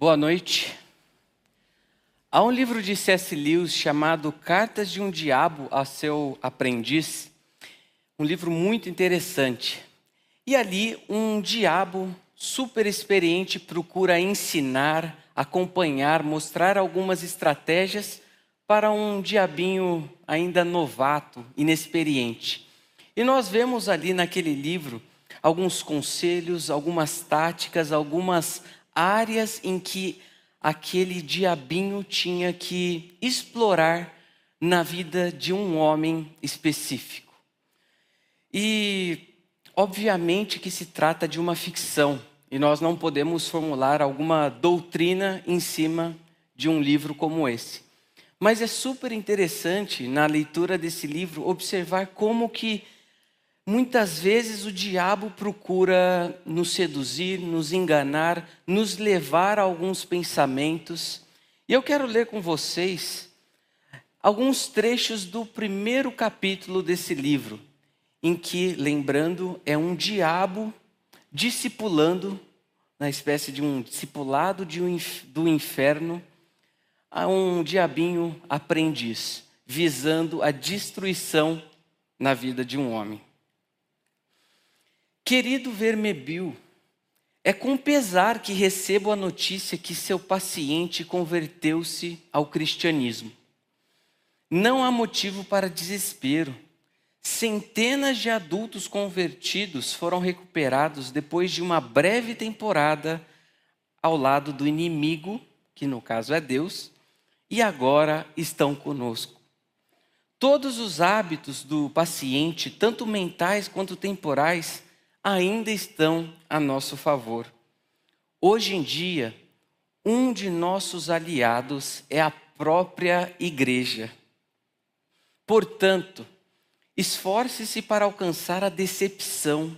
Boa noite. Há um livro de C.S. Lewis chamado Cartas de um Diabo a seu Aprendiz, um livro muito interessante. E ali um diabo super experiente procura ensinar, acompanhar, mostrar algumas estratégias para um diabinho ainda novato, inexperiente. E nós vemos ali naquele livro alguns conselhos, algumas táticas, algumas áreas em que aquele diabinho tinha que explorar na vida de um homem específico. E, obviamente, que se trata de uma ficção, e nós não podemos formular alguma doutrina em cima de um livro como esse. Mas é super interessante na leitura desse livro observar como que Muitas vezes o diabo procura nos seduzir, nos enganar, nos levar a alguns pensamentos. E eu quero ler com vocês alguns trechos do primeiro capítulo desse livro, em que, lembrando, é um diabo discipulando, na espécie de um discipulado de um, do inferno, a um diabinho aprendiz, visando a destruição na vida de um homem. Querido Vermebil, é com pesar que recebo a notícia que seu paciente converteu-se ao cristianismo. Não há motivo para desespero. Centenas de adultos convertidos foram recuperados depois de uma breve temporada ao lado do inimigo, que no caso é Deus, e agora estão conosco. Todos os hábitos do paciente, tanto mentais quanto temporais, ainda estão a nosso favor. Hoje em dia, um de nossos aliados é a própria igreja. Portanto, esforce-se para alcançar a decepção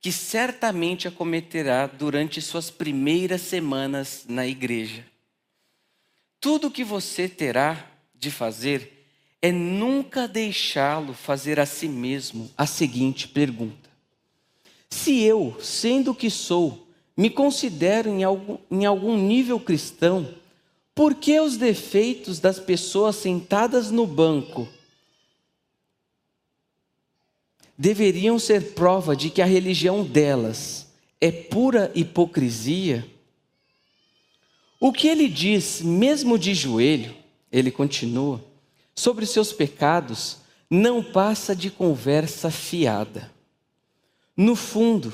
que certamente acometerá durante suas primeiras semanas na igreja. Tudo o que você terá de fazer é nunca deixá-lo fazer a si mesmo a seguinte pergunta: se eu, sendo o que sou, me considero em algum, em algum nível cristão, por que os defeitos das pessoas sentadas no banco deveriam ser prova de que a religião delas é pura hipocrisia? O que ele diz, mesmo de joelho, ele continua, sobre seus pecados, não passa de conversa fiada. No fundo,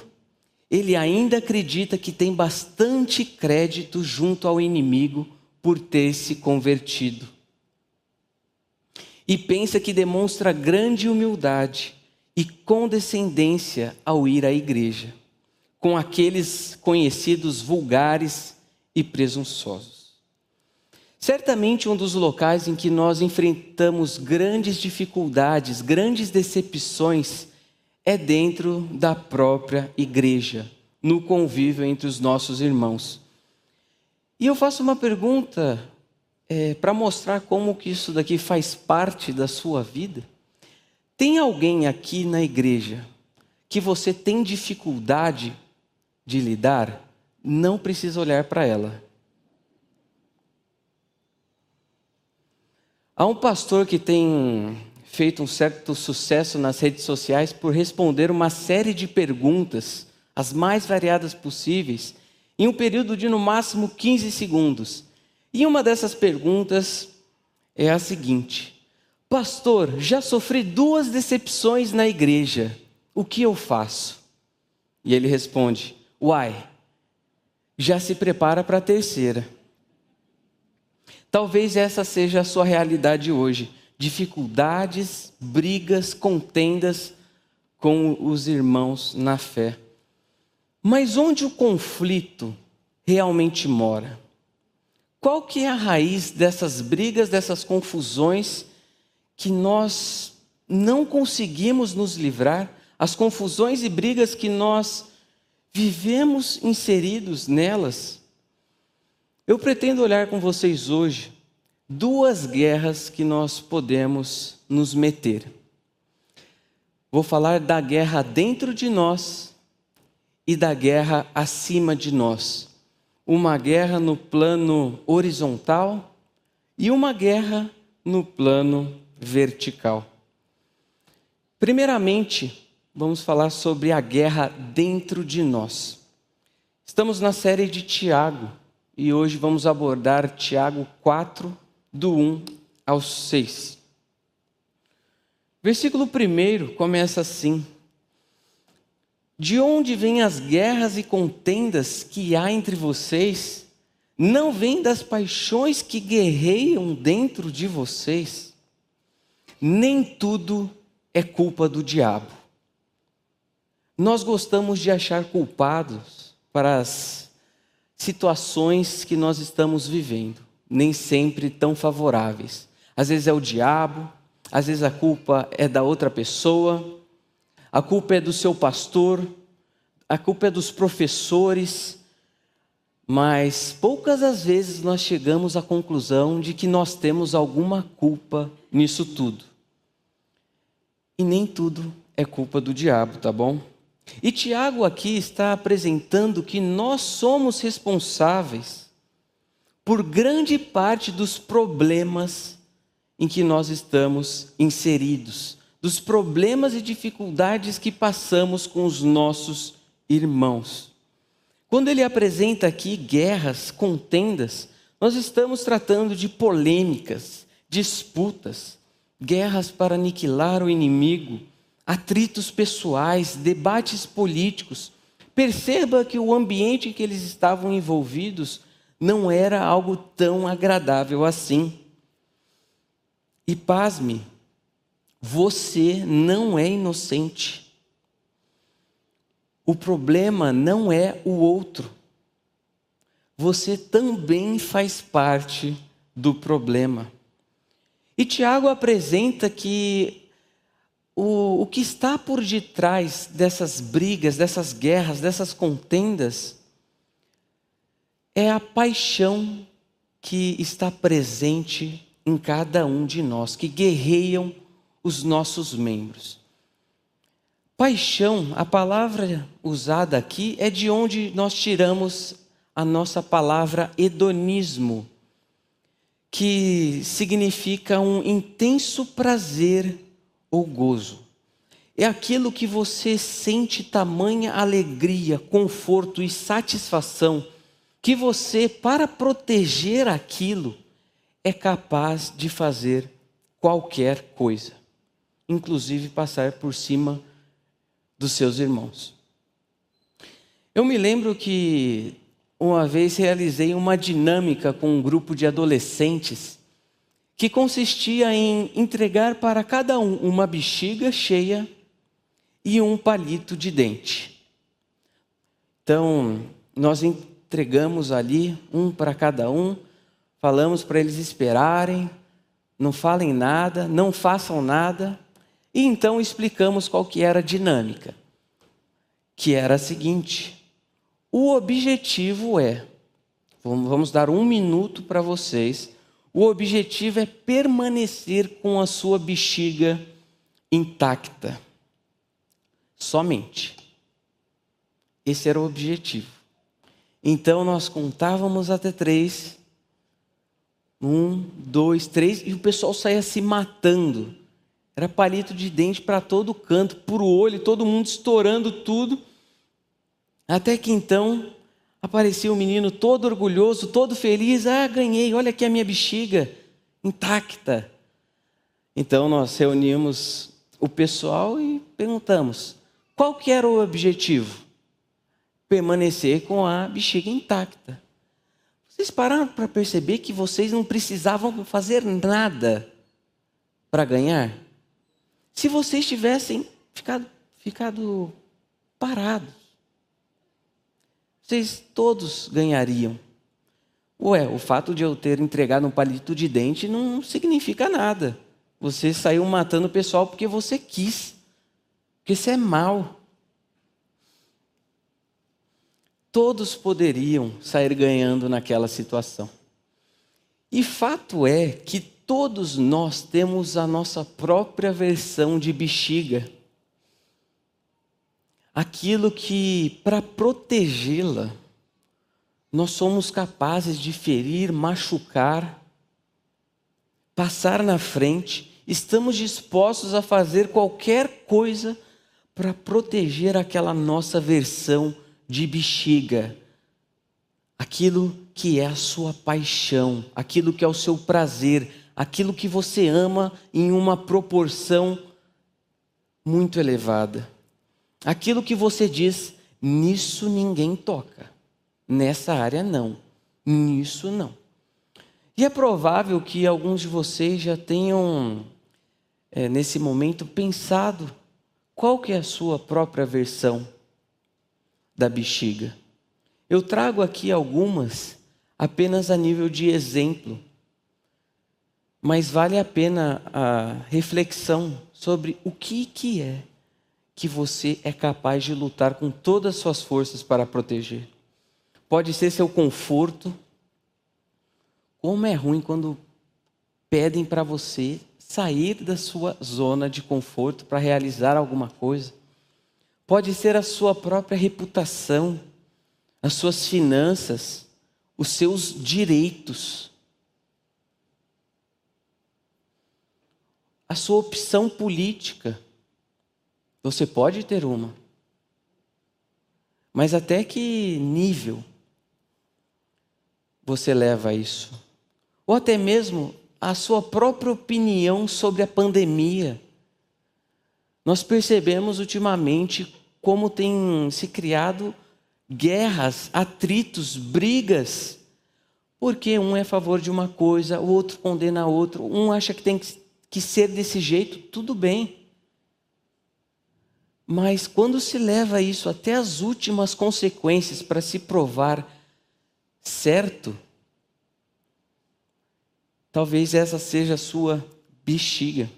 ele ainda acredita que tem bastante crédito junto ao inimigo por ter se convertido. E pensa que demonstra grande humildade e condescendência ao ir à igreja, com aqueles conhecidos vulgares e presunçosos. Certamente um dos locais em que nós enfrentamos grandes dificuldades, grandes decepções, é dentro da própria igreja, no convívio entre os nossos irmãos. E eu faço uma pergunta é, para mostrar como que isso daqui faz parte da sua vida. Tem alguém aqui na igreja que você tem dificuldade de lidar? Não precisa olhar para ela. Há um pastor que tem feito um certo sucesso nas redes sociais por responder uma série de perguntas, as mais variadas possíveis, em um período de no máximo 15 segundos. E uma dessas perguntas é a seguinte: Pastor, já sofri duas decepções na igreja, o que eu faço? E ele responde: Uai, já se prepara para a terceira. Talvez essa seja a sua realidade hoje dificuldades, brigas, contendas com os irmãos na fé. Mas onde o conflito realmente mora? Qual que é a raiz dessas brigas, dessas confusões que nós não conseguimos nos livrar? As confusões e brigas que nós vivemos inseridos nelas? Eu pretendo olhar com vocês hoje duas guerras que nós podemos nos meter. Vou falar da guerra dentro de nós e da guerra acima de nós. uma guerra no plano horizontal e uma guerra no plano vertical. Primeiramente, vamos falar sobre a guerra dentro de nós. Estamos na série de Tiago e hoje vamos abordar Tiago 4, do 1 ao 6. Versículo 1 começa assim: De onde vêm as guerras e contendas que há entre vocês? Não vêm das paixões que guerreiam dentro de vocês? Nem tudo é culpa do diabo. Nós gostamos de achar culpados para as situações que nós estamos vivendo, nem sempre tão favoráveis. Às vezes é o diabo, às vezes a culpa é da outra pessoa, a culpa é do seu pastor, a culpa é dos professores, mas poucas as vezes nós chegamos à conclusão de que nós temos alguma culpa nisso tudo. E nem tudo é culpa do diabo, tá bom? E Tiago aqui está apresentando que nós somos responsáveis por grande parte dos problemas em que nós estamos inseridos, dos problemas e dificuldades que passamos com os nossos irmãos. Quando ele apresenta aqui guerras, contendas, nós estamos tratando de polêmicas, disputas, guerras para aniquilar o inimigo, atritos pessoais, debates políticos. Perceba que o ambiente em que eles estavam envolvidos não era algo tão agradável assim. E pasme, você não é inocente. O problema não é o outro. Você também faz parte do problema. E Tiago apresenta que o, o que está por detrás dessas brigas, dessas guerras, dessas contendas, é a paixão que está presente em cada um de nós, que guerreiam os nossos membros. Paixão, a palavra usada aqui é de onde nós tiramos a nossa palavra hedonismo, que significa um intenso prazer ou gozo. É aquilo que você sente tamanha alegria, conforto e satisfação, que você, para proteger aquilo, é capaz de fazer qualquer coisa, inclusive passar por cima dos seus irmãos. Eu me lembro que uma vez realizei uma dinâmica com um grupo de adolescentes que consistia em entregar para cada um uma bexiga cheia e um palito de dente. Então, nós entregamos ali um para cada um falamos para eles esperarem, não falem nada, não façam nada, e então explicamos qual que era a dinâmica, que era a seguinte: o objetivo é, vamos dar um minuto para vocês, o objetivo é permanecer com a sua bexiga intacta, somente. Esse era o objetivo. Então nós contávamos até três um, dois, três, e o pessoal saía se matando. Era palito de dente para todo canto, por olho, todo mundo estourando tudo. Até que então aparecia o um menino todo orgulhoso, todo feliz. Ah, ganhei, olha aqui a minha bexiga intacta. Então nós reunimos o pessoal e perguntamos: qual que era o objetivo? Permanecer com a bexiga intacta. Vocês pararam para perceber que vocês não precisavam fazer nada para ganhar? Se vocês tivessem ficado, ficado parados, vocês todos ganhariam. Ué, o fato de eu ter entregado um palito de dente não significa nada. Você saiu matando o pessoal porque você quis. Porque você é mal. Todos poderiam sair ganhando naquela situação. E fato é que todos nós temos a nossa própria versão de bexiga. Aquilo que, para protegê-la, nós somos capazes de ferir, machucar, passar na frente, estamos dispostos a fazer qualquer coisa para proteger aquela nossa versão de bexiga, aquilo que é a sua paixão, aquilo que é o seu prazer, aquilo que você ama em uma proporção muito elevada. Aquilo que você diz, nisso ninguém toca, nessa área não, nisso não. E é provável que alguns de vocês já tenham, é, nesse momento, pensado qual que é a sua própria versão da bexiga. Eu trago aqui algumas apenas a nível de exemplo, mas vale a pena a reflexão sobre o que, que é que você é capaz de lutar com todas as suas forças para proteger. Pode ser seu conforto, como é ruim quando pedem para você sair da sua zona de conforto para realizar alguma coisa. Pode ser a sua própria reputação, as suas finanças, os seus direitos, a sua opção política. Você pode ter uma. Mas até que nível você leva isso? ou até mesmo a sua própria opinião sobre a pandemia. Nós percebemos ultimamente como tem se criado guerras, atritos, brigas, porque um é a favor de uma coisa, o outro condena outro, um acha que tem que ser desse jeito, tudo bem. Mas quando se leva isso até as últimas consequências para se provar certo, Talvez essa seja a sua bexiga.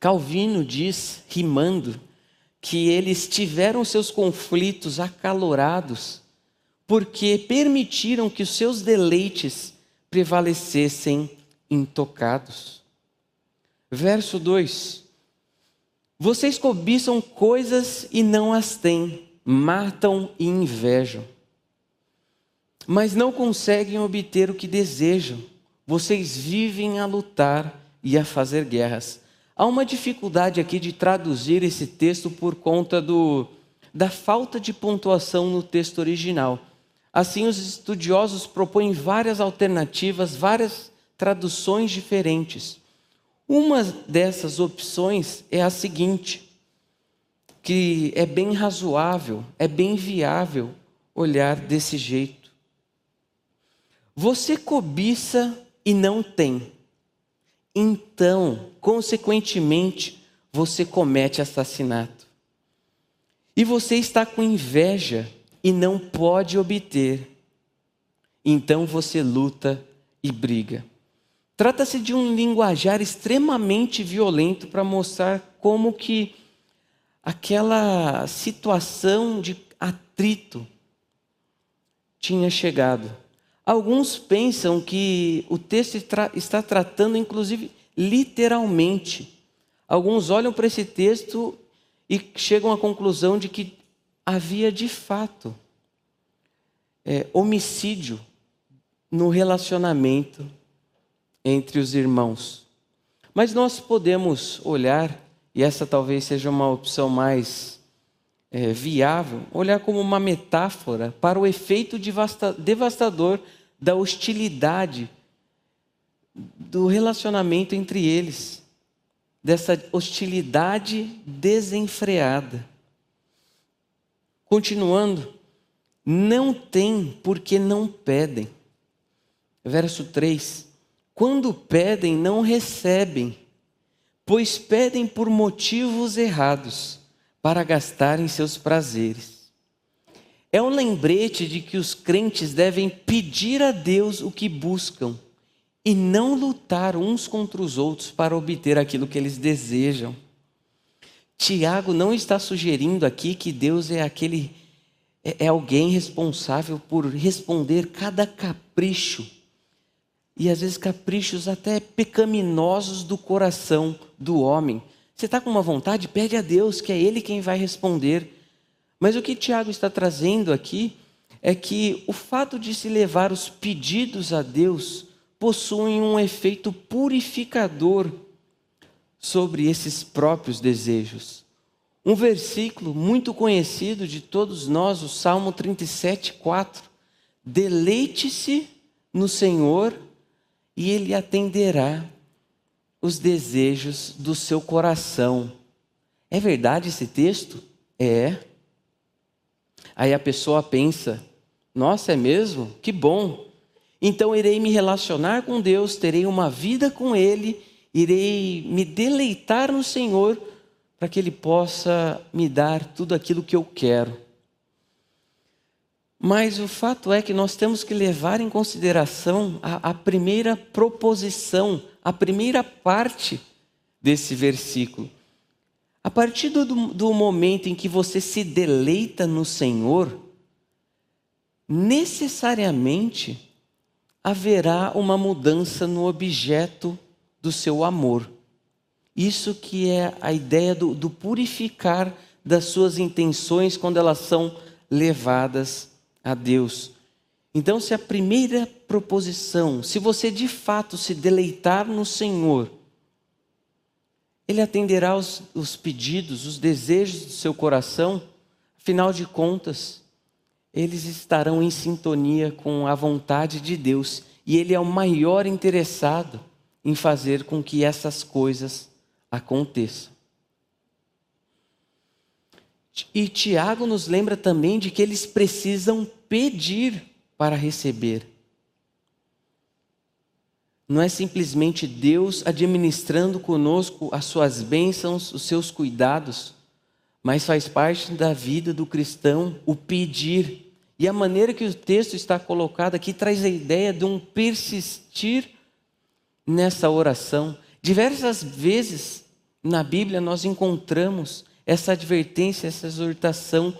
Calvino diz, rimando, que eles tiveram seus conflitos acalorados porque permitiram que os seus deleites prevalecessem intocados. Verso 2: Vocês cobiçam coisas e não as têm, matam e invejam, mas não conseguem obter o que desejam vocês vivem a lutar e a fazer guerras. Há uma dificuldade aqui de traduzir esse texto por conta do, da falta de pontuação no texto original. Assim, os estudiosos propõem várias alternativas, várias traduções diferentes. Uma dessas opções é a seguinte, que é bem razoável, é bem viável olhar desse jeito. Você cobiça e não tem. Então, consequentemente, você comete assassinato. E você está com inveja e não pode obter. Então você luta e briga. Trata-se de um linguajar extremamente violento para mostrar como que aquela situação de atrito tinha chegado. Alguns pensam que o texto está tratando, inclusive, literalmente. Alguns olham para esse texto e chegam à conclusão de que havia de fato é, homicídio no relacionamento entre os irmãos. Mas nós podemos olhar, e essa talvez seja uma opção mais é, viável, olhar como uma metáfora para o efeito devastador da hostilidade do relacionamento entre eles, dessa hostilidade desenfreada. Continuando, não tem porque não pedem. Verso 3: Quando pedem, não recebem, pois pedem por motivos errados, para gastarem seus prazeres é um lembrete de que os crentes devem pedir a Deus o que buscam e não lutar uns contra os outros para obter aquilo que eles desejam. Tiago não está sugerindo aqui que Deus é aquele é, é alguém responsável por responder cada capricho e às vezes caprichos até pecaminosos do coração do homem. Você está com uma vontade, pede a Deus, que é Ele quem vai responder. Mas o que Tiago está trazendo aqui é que o fato de se levar os pedidos a Deus possui um efeito purificador sobre esses próprios desejos. Um versículo muito conhecido de todos nós, o Salmo 37, 4. Deleite-se no Senhor e Ele atenderá os desejos do seu coração. É verdade esse texto? É. Aí a pessoa pensa: nossa, é mesmo? Que bom. Então irei me relacionar com Deus, terei uma vida com Ele, irei me deleitar no Senhor, para que Ele possa me dar tudo aquilo que eu quero. Mas o fato é que nós temos que levar em consideração a, a primeira proposição, a primeira parte desse versículo. A partir do, do momento em que você se deleita no Senhor, necessariamente haverá uma mudança no objeto do seu amor. Isso que é a ideia do, do purificar das suas intenções quando elas são levadas a Deus. Então, se a primeira proposição, se você de fato se deleitar no Senhor, Ele atenderá os, os pedidos, os desejos do seu coração, afinal de contas, eles estarão em sintonia com a vontade de Deus e Ele é o maior interessado em fazer com que essas coisas aconteçam. E Tiago nos lembra também de que eles precisam pedir para receber. Não é simplesmente Deus administrando conosco as suas bênçãos, os seus cuidados, mas faz parte da vida do cristão o pedir. E a maneira que o texto está colocado aqui traz a ideia de um persistir nessa oração. Diversas vezes na Bíblia nós encontramos essa advertência, essa exortação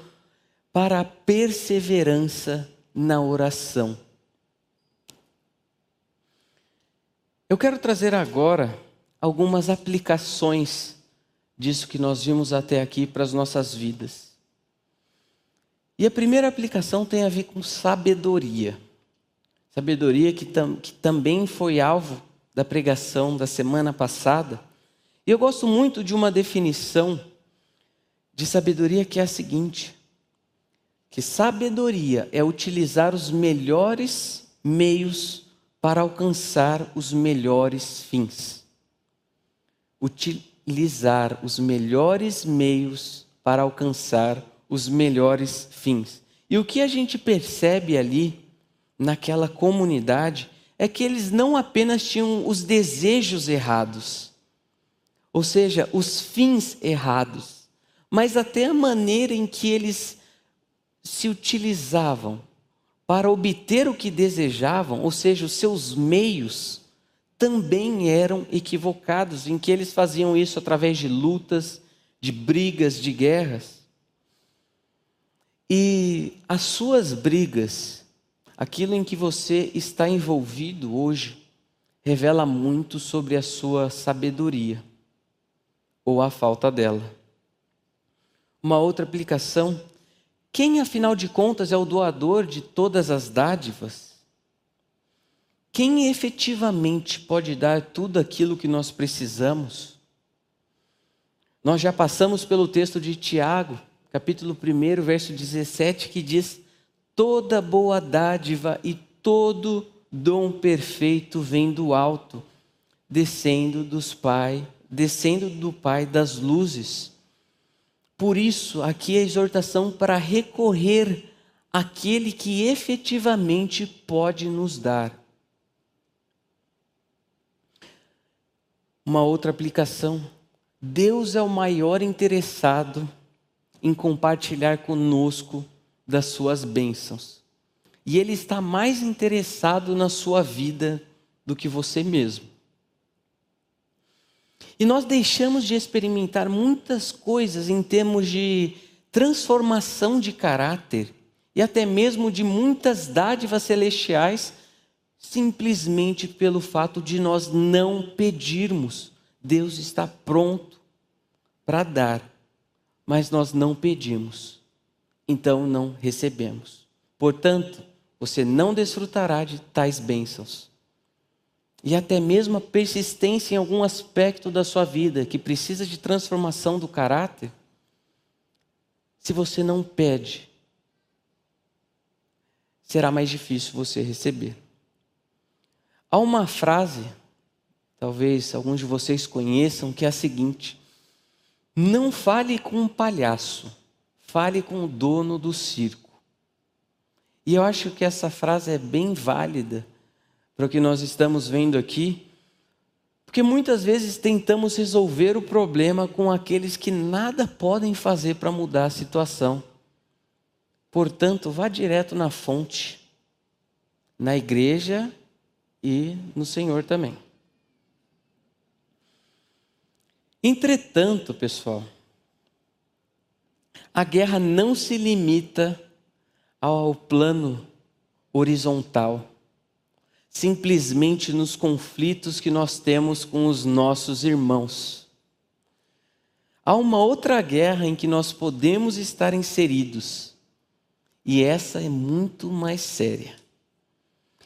para a perseverança na oração. Eu quero trazer agora algumas aplicações disso que nós vimos até aqui para as nossas vidas. E a primeira aplicação tem a ver com sabedoria. Sabedoria que, tam, que também foi alvo da pregação da semana passada. E eu gosto muito de uma definição de sabedoria que é a seguinte: que sabedoria é utilizar os melhores meios para alcançar os melhores fins. Utilizar os melhores meios para alcançar os melhores fins. E o que a gente percebe ali, naquela comunidade, é que eles não apenas tinham os desejos errados, ou seja, os fins errados, mas até a maneira em que eles se utilizavam para obter o que desejavam, ou seja, os seus meios, também eram equivocados, em que eles faziam isso através de lutas, de brigas, de guerras. E as suas brigas, aquilo em que você está envolvido hoje, revela muito sobre a sua sabedoria ou a falta dela. Uma outra aplicação quem, afinal de contas, é o doador de todas as dádivas? Quem efetivamente pode dar tudo aquilo que nós precisamos? Nós já passamos pelo texto de Tiago, capítulo 1, verso 17, que diz: Toda boa dádiva e todo dom perfeito vem do alto, descendo dos Pai, descendo do Pai das luzes por isso, aqui é a exortação para recorrer àquele que efetivamente pode nos dar. Uma outra aplicação: Deus é o maior interessado em compartilhar conosco das suas bênçãos. E Ele está mais interessado na sua vida do que você mesmo. E nós deixamos de experimentar muitas coisas em termos de transformação de caráter e até mesmo de muitas dádivas celestiais, simplesmente pelo fato de nós não pedirmos. Deus está pronto para dar, mas nós não pedimos, então não recebemos. Portanto, você não desfrutará de tais bênçãos. E até mesmo a persistência em algum aspecto da sua vida que precisa de transformação do caráter, se você não pede, será mais difícil você receber. Há uma frase, talvez alguns de vocês conheçam, que é a seguinte: Não fale com um palhaço, fale com o dono do circo. E eu acho que essa frase é bem válida para o que nós estamos vendo aqui, porque muitas vezes tentamos resolver o problema com aqueles que nada podem fazer para mudar a situação. Portanto, vá direto na fonte, na igreja e no Senhor também. Entretanto, pessoal, a guerra não se limita ao plano horizontal, simplesmente nos conflitos que nós temos com os nossos irmãos. Há uma outra guerra em que nós podemos estar inseridos, e essa é muito mais séria.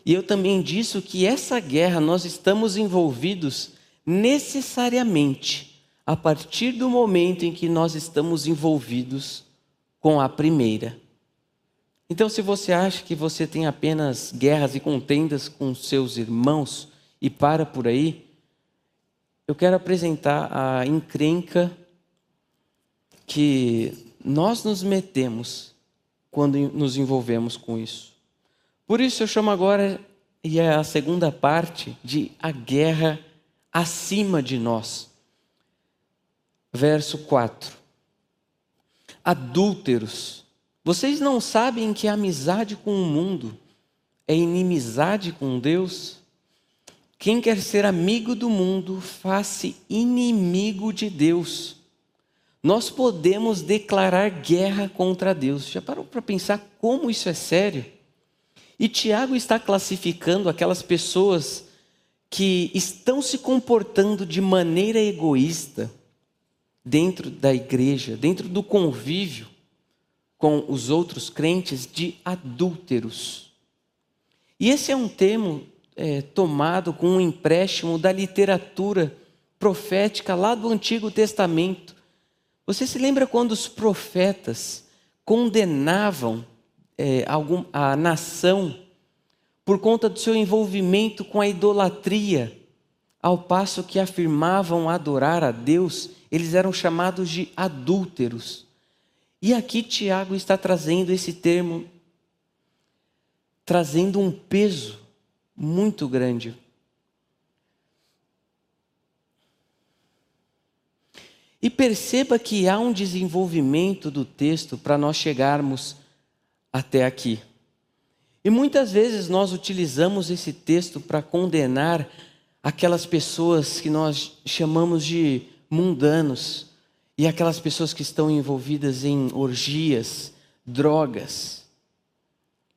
E eu também disse que essa guerra nós estamos envolvidos necessariamente a partir do momento em que nós estamos envolvidos com a primeira. Então, se você acha que você tem apenas guerras e contendas com seus irmãos e para por aí, eu quero apresentar a encrenca que nós nos metemos quando nos envolvemos com isso. Por isso eu chamo agora, e é a segunda parte, de a guerra acima de nós. Verso 4. Adúlteros vocês não sabem que a amizade com o mundo é inimizade com Deus? Quem quer ser amigo do mundo, faça inimigo de Deus. Nós podemos declarar guerra contra Deus. Já parou para pensar como isso é sério? E Tiago está classificando aquelas pessoas que estão se comportando de maneira egoísta dentro da igreja, dentro do convívio com os outros crentes de adúlteros. E esse é um termo é, tomado com um empréstimo da literatura profética lá do Antigo Testamento. Você se lembra quando os profetas condenavam é, algum, a nação por conta do seu envolvimento com a idolatria, ao passo que afirmavam adorar a Deus, eles eram chamados de adúlteros. E aqui Tiago está trazendo esse termo, trazendo um peso muito grande. E perceba que há um desenvolvimento do texto para nós chegarmos até aqui. E muitas vezes nós utilizamos esse texto para condenar aquelas pessoas que nós chamamos de mundanos, e aquelas pessoas que estão envolvidas em orgias, drogas,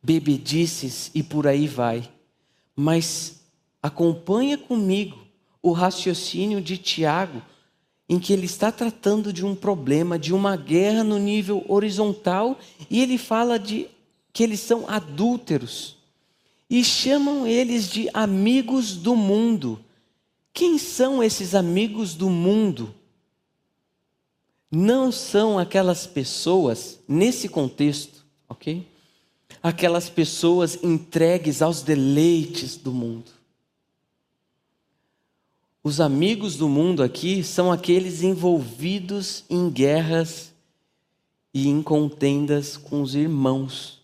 bebedices e por aí vai. Mas acompanha comigo o raciocínio de Tiago, em que ele está tratando de um problema, de uma guerra no nível horizontal, e ele fala de que eles são adúlteros e chamam eles de amigos do mundo. Quem são esses amigos do mundo? Não são aquelas pessoas, nesse contexto, ok? Aquelas pessoas entregues aos deleites do mundo. Os amigos do mundo aqui são aqueles envolvidos em guerras e em contendas com os irmãos.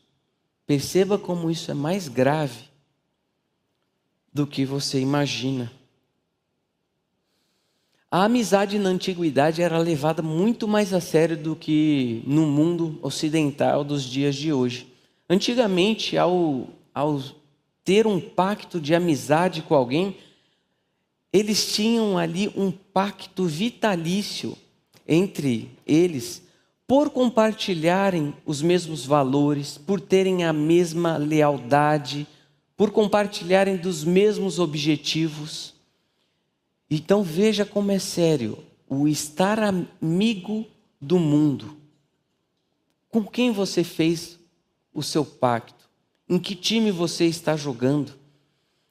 Perceba como isso é mais grave do que você imagina. A amizade na antiguidade era levada muito mais a sério do que no mundo ocidental dos dias de hoje. Antigamente, ao, ao ter um pacto de amizade com alguém, eles tinham ali um pacto vitalício entre eles por compartilharem os mesmos valores, por terem a mesma lealdade, por compartilharem dos mesmos objetivos. Então veja como é sério o estar amigo do mundo. Com quem você fez o seu pacto? Em que time você está jogando?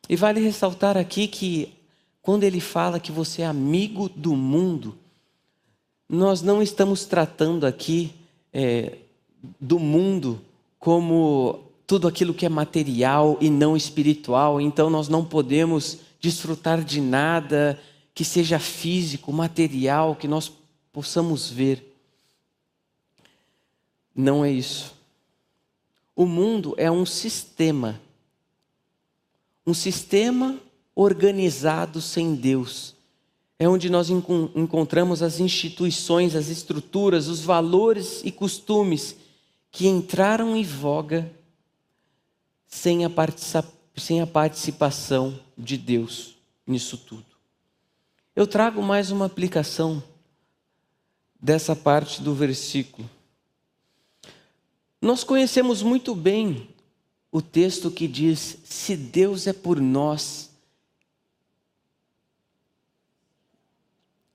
E vale ressaltar aqui que quando ele fala que você é amigo do mundo, nós não estamos tratando aqui é, do mundo como tudo aquilo que é material e não espiritual, então nós não podemos desfrutar de nada que seja físico, material, que nós possamos ver. Não é isso. O mundo é um sistema. Um sistema organizado sem Deus. É onde nós encontramos as instituições, as estruturas, os valores e costumes que entraram em voga sem a, sem a participação de Deus nisso tudo. Eu trago mais uma aplicação dessa parte do versículo. Nós conhecemos muito bem o texto que diz: se Deus é por nós,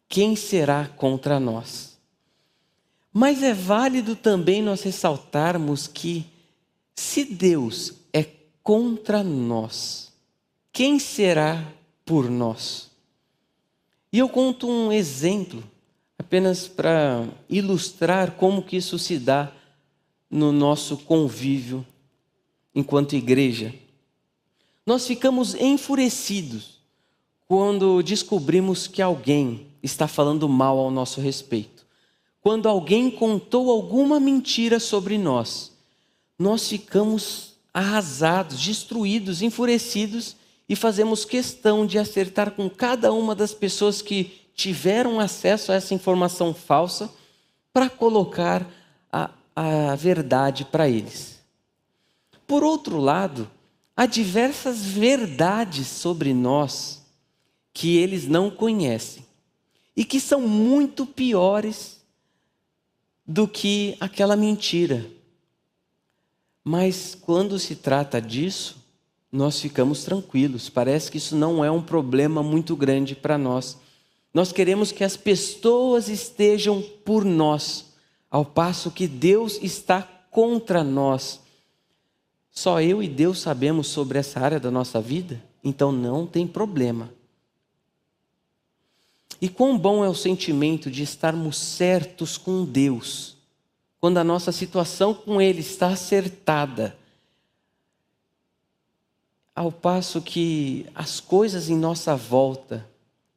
quem será contra nós? Mas é válido também nós ressaltarmos que, se Deus é contra nós, quem será por nós? E eu conto um exemplo, apenas para ilustrar como que isso se dá no nosso convívio enquanto igreja. Nós ficamos enfurecidos quando descobrimos que alguém está falando mal ao nosso respeito. Quando alguém contou alguma mentira sobre nós, nós ficamos arrasados, destruídos, enfurecidos e fazemos questão de acertar com cada uma das pessoas que tiveram acesso a essa informação falsa para colocar a, a verdade para eles. Por outro lado, há diversas verdades sobre nós que eles não conhecem e que são muito piores do que aquela mentira. Mas quando se trata disso, nós ficamos tranquilos. Parece que isso não é um problema muito grande para nós. Nós queremos que as pessoas estejam por nós ao passo que Deus está contra nós. Só eu e Deus sabemos sobre essa área da nossa vida, então não tem problema. E quão bom é o sentimento de estarmos certos com Deus, quando a nossa situação com Ele está acertada, ao passo que as coisas em nossa volta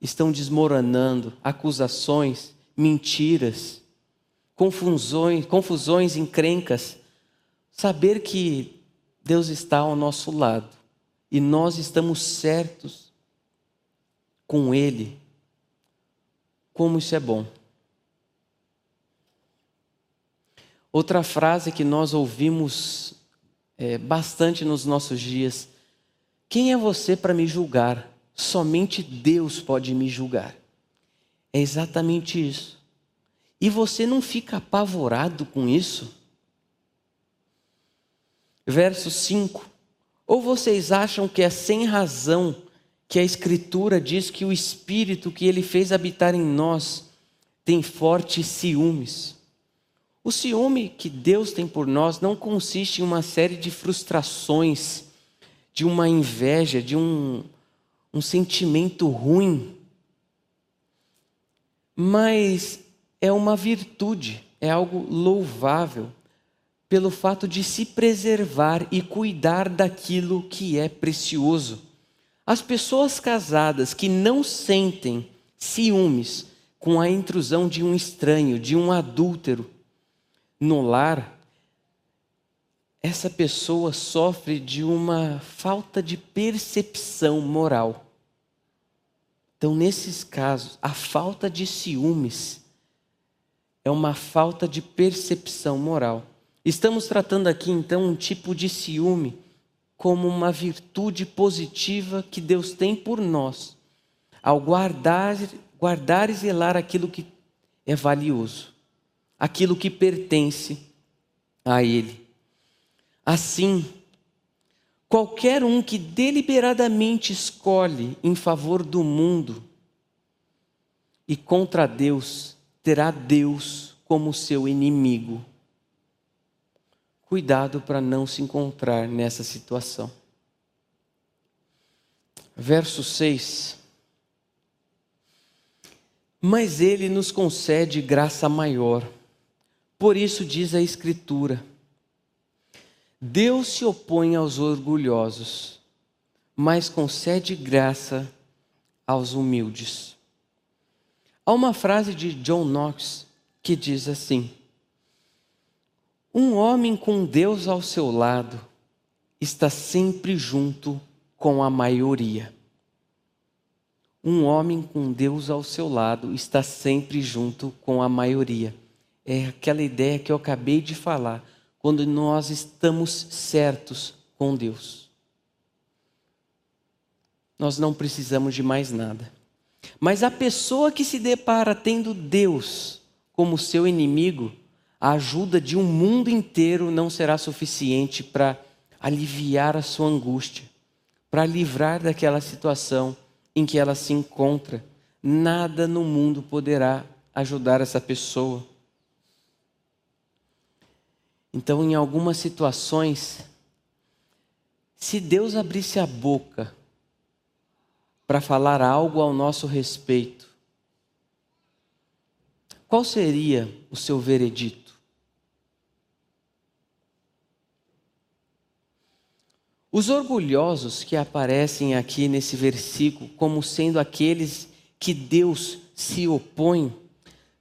estão desmoronando, acusações, mentiras, confusões, confusões, encrencas, saber que Deus está ao nosso lado e nós estamos certos com Ele, como isso é bom. Outra frase que nós ouvimos é, bastante nos nossos dias: Quem é você para me julgar? Somente Deus pode me julgar. É exatamente isso. E você não fica apavorado com isso? Verso 5. Ou vocês acham que é sem razão que a Escritura diz que o Espírito que ele fez habitar em nós tem fortes ciúmes? O ciúme que Deus tem por nós não consiste em uma série de frustrações, de uma inveja, de um, um sentimento ruim, mas é uma virtude, é algo louvável, pelo fato de se preservar e cuidar daquilo que é precioso. As pessoas casadas que não sentem ciúmes com a intrusão de um estranho, de um adúltero no lar, essa pessoa sofre de uma falta de percepção moral. Então, nesses casos, a falta de ciúmes é uma falta de percepção moral. Estamos tratando aqui então um tipo de ciúme como uma virtude positiva que Deus tem por nós, ao guardar, guardar e zelar aquilo que é valioso, aquilo que pertence a Ele. Assim, qualquer um que deliberadamente escolhe em favor do mundo e contra Deus, terá Deus como seu inimigo. cuidado para não se encontrar nessa situação. Verso 6. Mas ele nos concede graça maior. Por isso diz a Escritura: Deus se opõe aos orgulhosos, mas concede graça aos humildes. Há uma frase de John Knox que diz assim: um homem com Deus ao seu lado está sempre junto com a maioria. Um homem com Deus ao seu lado está sempre junto com a maioria. É aquela ideia que eu acabei de falar, quando nós estamos certos com Deus. Nós não precisamos de mais nada. Mas a pessoa que se depara tendo Deus como seu inimigo, a ajuda de um mundo inteiro não será suficiente para aliviar a sua angústia, para livrar daquela situação em que ela se encontra. Nada no mundo poderá ajudar essa pessoa. Então, em algumas situações, se Deus abrisse a boca para falar algo ao nosso respeito, qual seria o seu veredito? Os orgulhosos que aparecem aqui nesse versículo como sendo aqueles que Deus se opõe,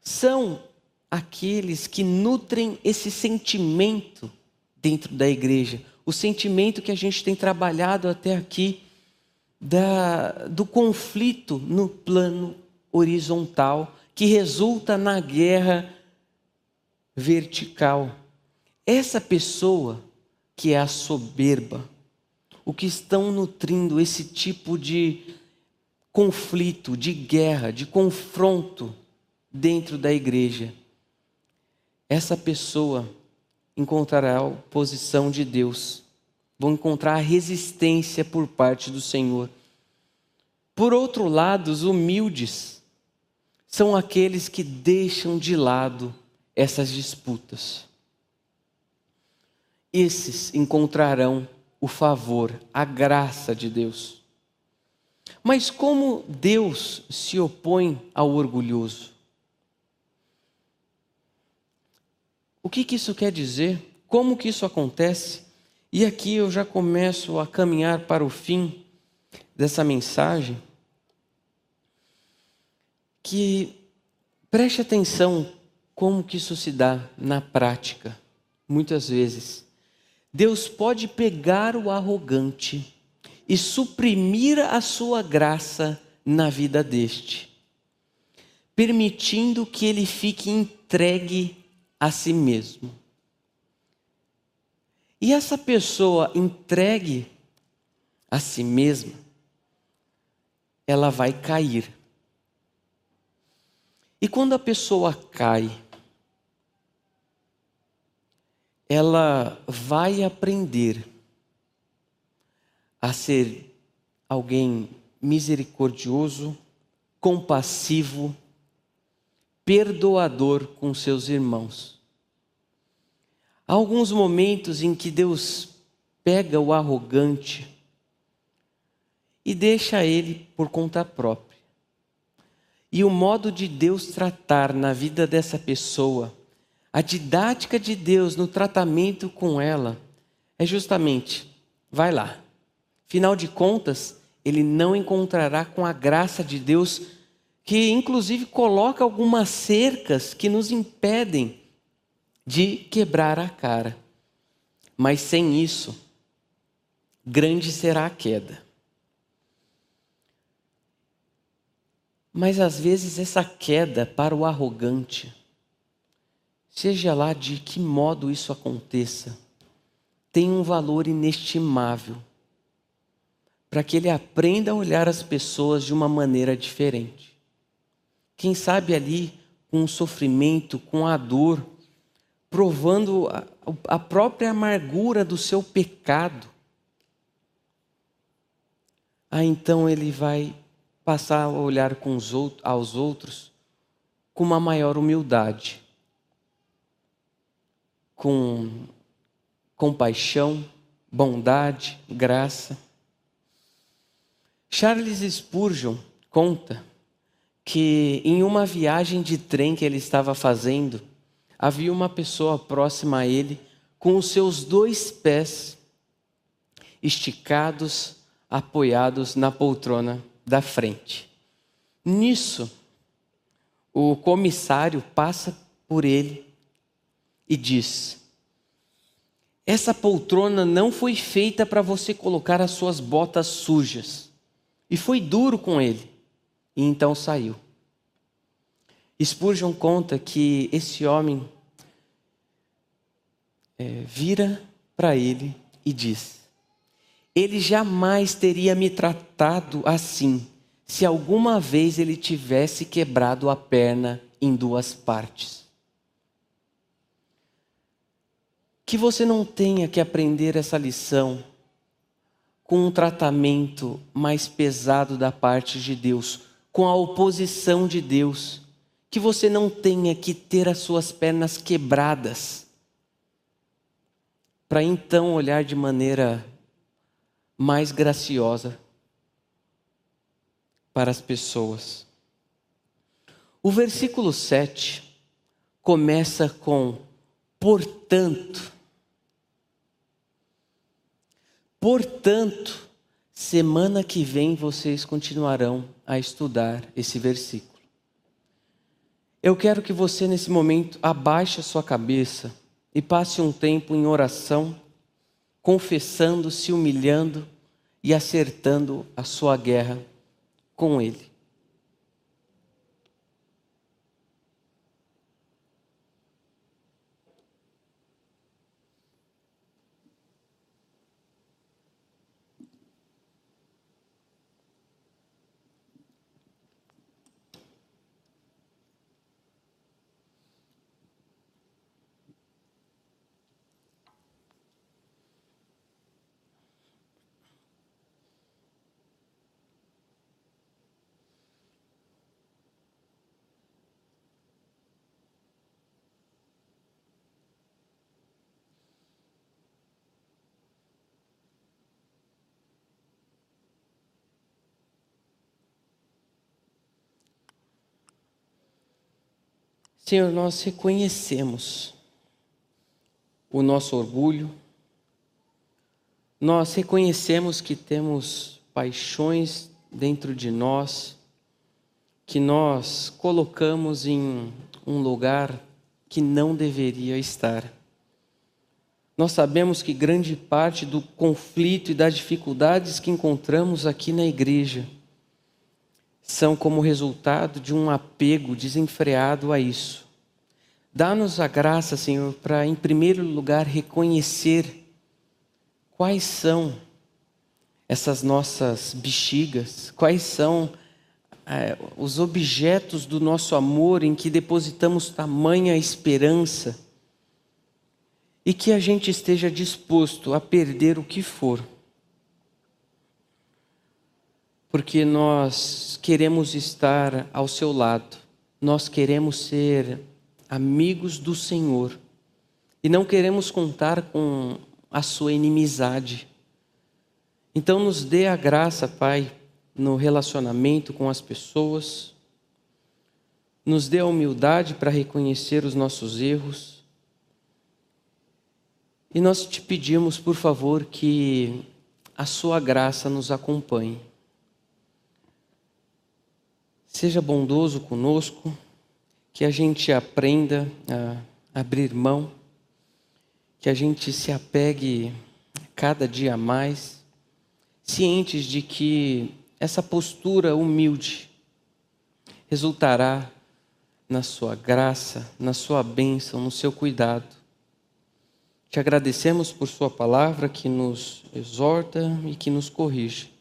são aqueles que nutrem esse sentimento dentro da igreja, o sentimento que a gente tem trabalhado até aqui da, do conflito no plano horizontal que resulta na guerra vertical. Essa pessoa que é a soberba, o que estão nutrindo esse tipo de conflito, de guerra, de confronto dentro da igreja. Essa pessoa encontrará a oposição de Deus, vão encontrar a resistência por parte do Senhor. Por outro lado, os humildes são aqueles que deixam de lado essas disputas. Esses encontrarão o favor, a graça de Deus. Mas como Deus se opõe ao orgulhoso? O que, que isso quer dizer? Como que isso acontece? E aqui eu já começo a caminhar para o fim dessa mensagem. Que preste atenção como que isso se dá na prática, muitas vezes. Deus pode pegar o arrogante e suprimir a sua graça na vida deste, permitindo que ele fique entregue a si mesmo. E essa pessoa entregue a si mesma, ela vai cair. E quando a pessoa cai, ela vai aprender a ser alguém misericordioso, compassivo, perdoador com seus irmãos. Há alguns momentos em que Deus pega o arrogante e deixa ele por conta própria. E o modo de Deus tratar na vida dessa pessoa a didática de Deus no tratamento com ela é justamente: vai lá. Final de contas, ele não encontrará com a graça de Deus, que inclusive coloca algumas cercas que nos impedem de quebrar a cara. Mas sem isso, grande será a queda. Mas às vezes essa queda para o arrogante seja lá de que modo isso aconteça, tem um valor inestimável para que ele aprenda a olhar as pessoas de uma maneira diferente. Quem sabe ali com o sofrimento, com a dor, provando a, própria amargura do seu pecado. Aí então ele vai passar a olhar com os outros, aos outros com uma maior humildade com compaixão, bondade, graça. Charles Spurgeon conta que em uma viagem de trem que ele estava fazendo, havia uma pessoa próxima a ele com os seus dois pés esticados, apoiados na poltrona da frente. Nisso, o comissário passa por ele e diz: Essa poltrona não foi feita para você colocar as suas botas sujas. E foi duro com ele. E então saiu. Spurgeon conta que esse homem é, vira para ele e diz: Ele jamais teria me tratado assim se alguma vez ele tivesse quebrado a perna em duas partes. Que você não tenha que aprender essa lição com um tratamento mais pesado da parte de Deus, com a oposição de Deus. Que você não tenha que ter as suas pernas quebradas, para então olhar de maneira mais graciosa para as pessoas. O versículo 7 começa com portanto. Portanto, semana que vem vocês continuarão a estudar esse versículo. Eu quero que você nesse momento abaixe a sua cabeça e passe um tempo em oração, confessando, se humilhando e acertando a sua guerra com Ele. Senhor, nós reconhecemos o nosso orgulho, nós reconhecemos que temos paixões dentro de nós, que nós colocamos em um lugar que não deveria estar. Nós sabemos que grande parte do conflito e das dificuldades que encontramos aqui na igreja são como resultado de um apego desenfreado a isso. Dá-nos a graça, Senhor, para, em primeiro lugar, reconhecer quais são essas nossas bexigas, quais são é, os objetos do nosso amor em que depositamos tamanha esperança e que a gente esteja disposto a perder o que for porque nós queremos estar ao seu lado, nós queremos ser amigos do Senhor e não queremos contar com a sua inimizade. Então, nos dê a graça, Pai, no relacionamento com as pessoas, nos dê a humildade para reconhecer os nossos erros. E nós te pedimos, por favor, que a sua graça nos acompanhe. Seja bondoso conosco, que a gente aprenda a abrir mão, que a gente se apegue cada dia mais, cientes de que essa postura humilde resultará na sua graça, na sua bênção, no seu cuidado. Te agradecemos por Sua palavra que nos exorta e que nos corrige.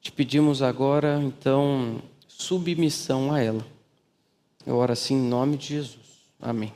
Te pedimos agora, então, submissão a ela. Eu oro assim em nome de Jesus. Amém.